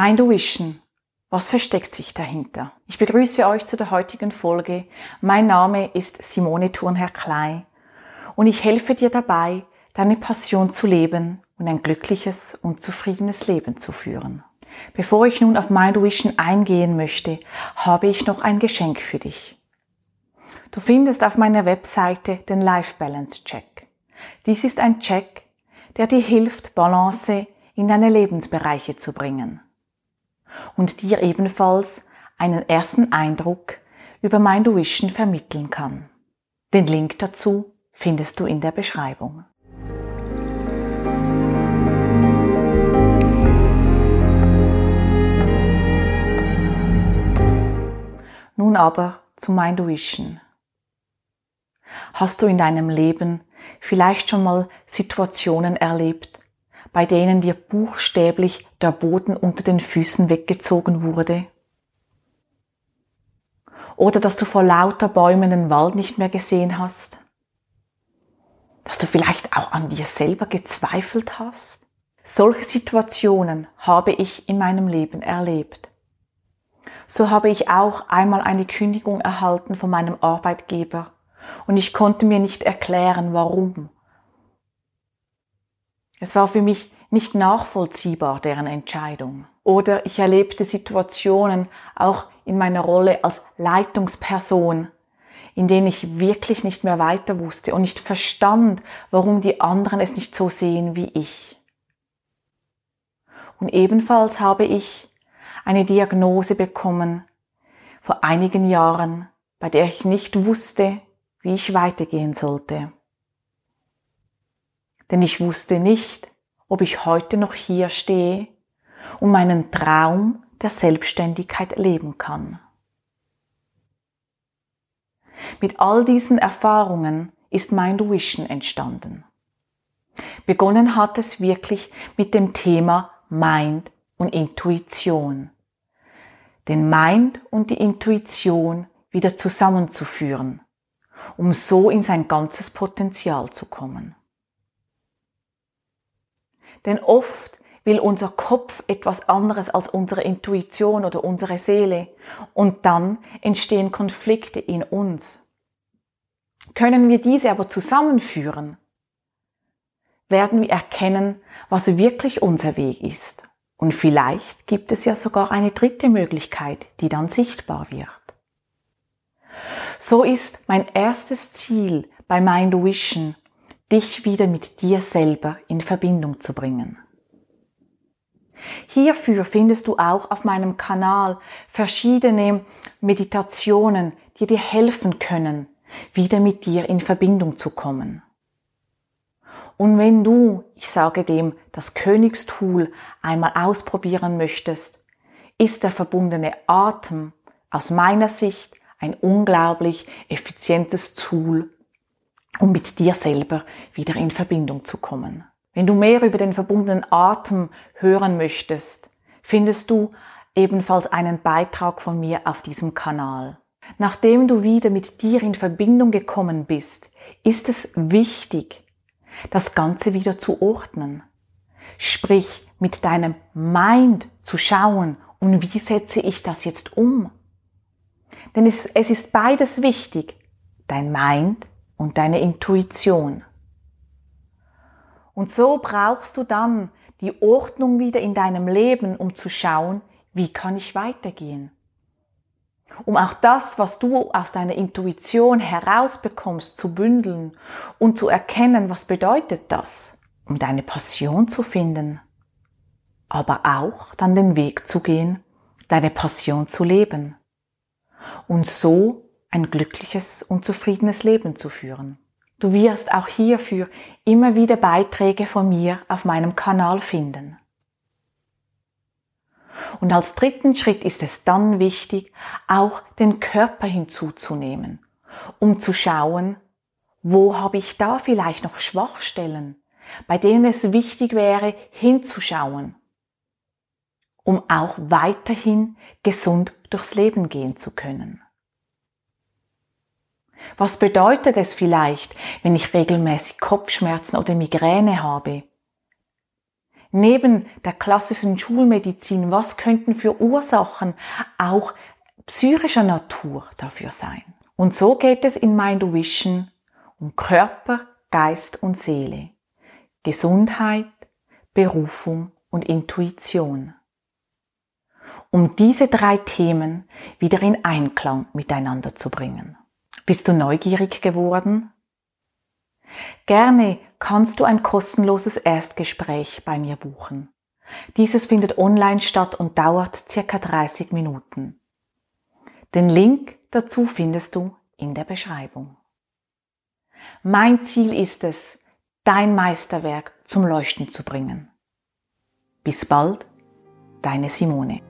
Mind Vision. Was versteckt sich dahinter? Ich begrüße euch zu der heutigen Folge. Mein Name ist Simone Thurnherr Klei und ich helfe dir dabei, deine Passion zu leben und ein glückliches und zufriedenes Leben zu führen. Bevor ich nun auf Mind Vision eingehen möchte, habe ich noch ein Geschenk für dich. Du findest auf meiner Webseite den Life Balance Check. Dies ist ein Check, der dir hilft, Balance in deine Lebensbereiche zu bringen und dir ebenfalls einen ersten Eindruck über Mind Vision vermitteln kann. Den Link dazu findest du in der Beschreibung. Nun aber zu Mind Vision. Hast du in deinem Leben vielleicht schon mal Situationen erlebt, bei denen dir buchstäblich der Boden unter den Füßen weggezogen wurde? Oder dass du vor lauter Bäumen den Wald nicht mehr gesehen hast? Dass du vielleicht auch an dir selber gezweifelt hast? Solche Situationen habe ich in meinem Leben erlebt. So habe ich auch einmal eine Kündigung erhalten von meinem Arbeitgeber und ich konnte mir nicht erklären, warum. Es war für mich nicht nachvollziehbar, deren Entscheidung. Oder ich erlebte Situationen auch in meiner Rolle als Leitungsperson, in denen ich wirklich nicht mehr weiter wusste und nicht verstand, warum die anderen es nicht so sehen wie ich. Und ebenfalls habe ich eine Diagnose bekommen vor einigen Jahren, bei der ich nicht wusste, wie ich weitergehen sollte denn ich wusste nicht, ob ich heute noch hier stehe und meinen Traum der Selbstständigkeit leben kann. Mit all diesen Erfahrungen ist Mind Vision entstanden. Begonnen hat es wirklich mit dem Thema Mind und Intuition. Den Mind und die Intuition wieder zusammenzuführen, um so in sein ganzes Potenzial zu kommen. Denn oft will unser Kopf etwas anderes als unsere Intuition oder unsere Seele. Und dann entstehen Konflikte in uns. Können wir diese aber zusammenführen, werden wir erkennen, was wirklich unser Weg ist. Und vielleicht gibt es ja sogar eine dritte Möglichkeit, die dann sichtbar wird. So ist mein erstes Ziel bei Mind Vision, dich wieder mit dir selber in Verbindung zu bringen. Hierfür findest du auch auf meinem Kanal verschiedene Meditationen, die dir helfen können, wieder mit dir in Verbindung zu kommen. Und wenn du, ich sage dem, das Königstool einmal ausprobieren möchtest, ist der verbundene Atem aus meiner Sicht ein unglaublich effizientes Tool, um mit dir selber wieder in Verbindung zu kommen. Wenn du mehr über den verbundenen Atem hören möchtest, findest du ebenfalls einen Beitrag von mir auf diesem Kanal. Nachdem du wieder mit dir in Verbindung gekommen bist, ist es wichtig, das Ganze wieder zu ordnen. Sprich, mit deinem Mind zu schauen und wie setze ich das jetzt um? Denn es, es ist beides wichtig. Dein Mind und deine Intuition. Und so brauchst du dann die Ordnung wieder in deinem Leben, um zu schauen, wie kann ich weitergehen. Um auch das, was du aus deiner Intuition herausbekommst, zu bündeln und zu erkennen, was bedeutet das, um deine Passion zu finden, aber auch dann den Weg zu gehen, deine Passion zu leben und so ein glückliches und zufriedenes Leben zu führen. Du wirst auch hierfür immer wieder Beiträge von mir auf meinem Kanal finden. Und als dritten Schritt ist es dann wichtig, auch den Körper hinzuzunehmen, um zu schauen, wo habe ich da vielleicht noch Schwachstellen, bei denen es wichtig wäre, hinzuschauen, um auch weiterhin gesund durchs Leben gehen zu können. Was bedeutet es vielleicht, wenn ich regelmäßig Kopfschmerzen oder Migräne habe? Neben der klassischen Schulmedizin, was könnten für Ursachen auch psychischer Natur dafür sein? Und so geht es in Mind Vision um Körper, Geist und Seele, Gesundheit, Berufung und Intuition. Um diese drei Themen wieder in Einklang miteinander zu bringen. Bist du neugierig geworden? Gerne kannst du ein kostenloses Erstgespräch bei mir buchen. Dieses findet online statt und dauert circa 30 Minuten. Den Link dazu findest du in der Beschreibung. Mein Ziel ist es, dein Meisterwerk zum Leuchten zu bringen. Bis bald, deine Simone.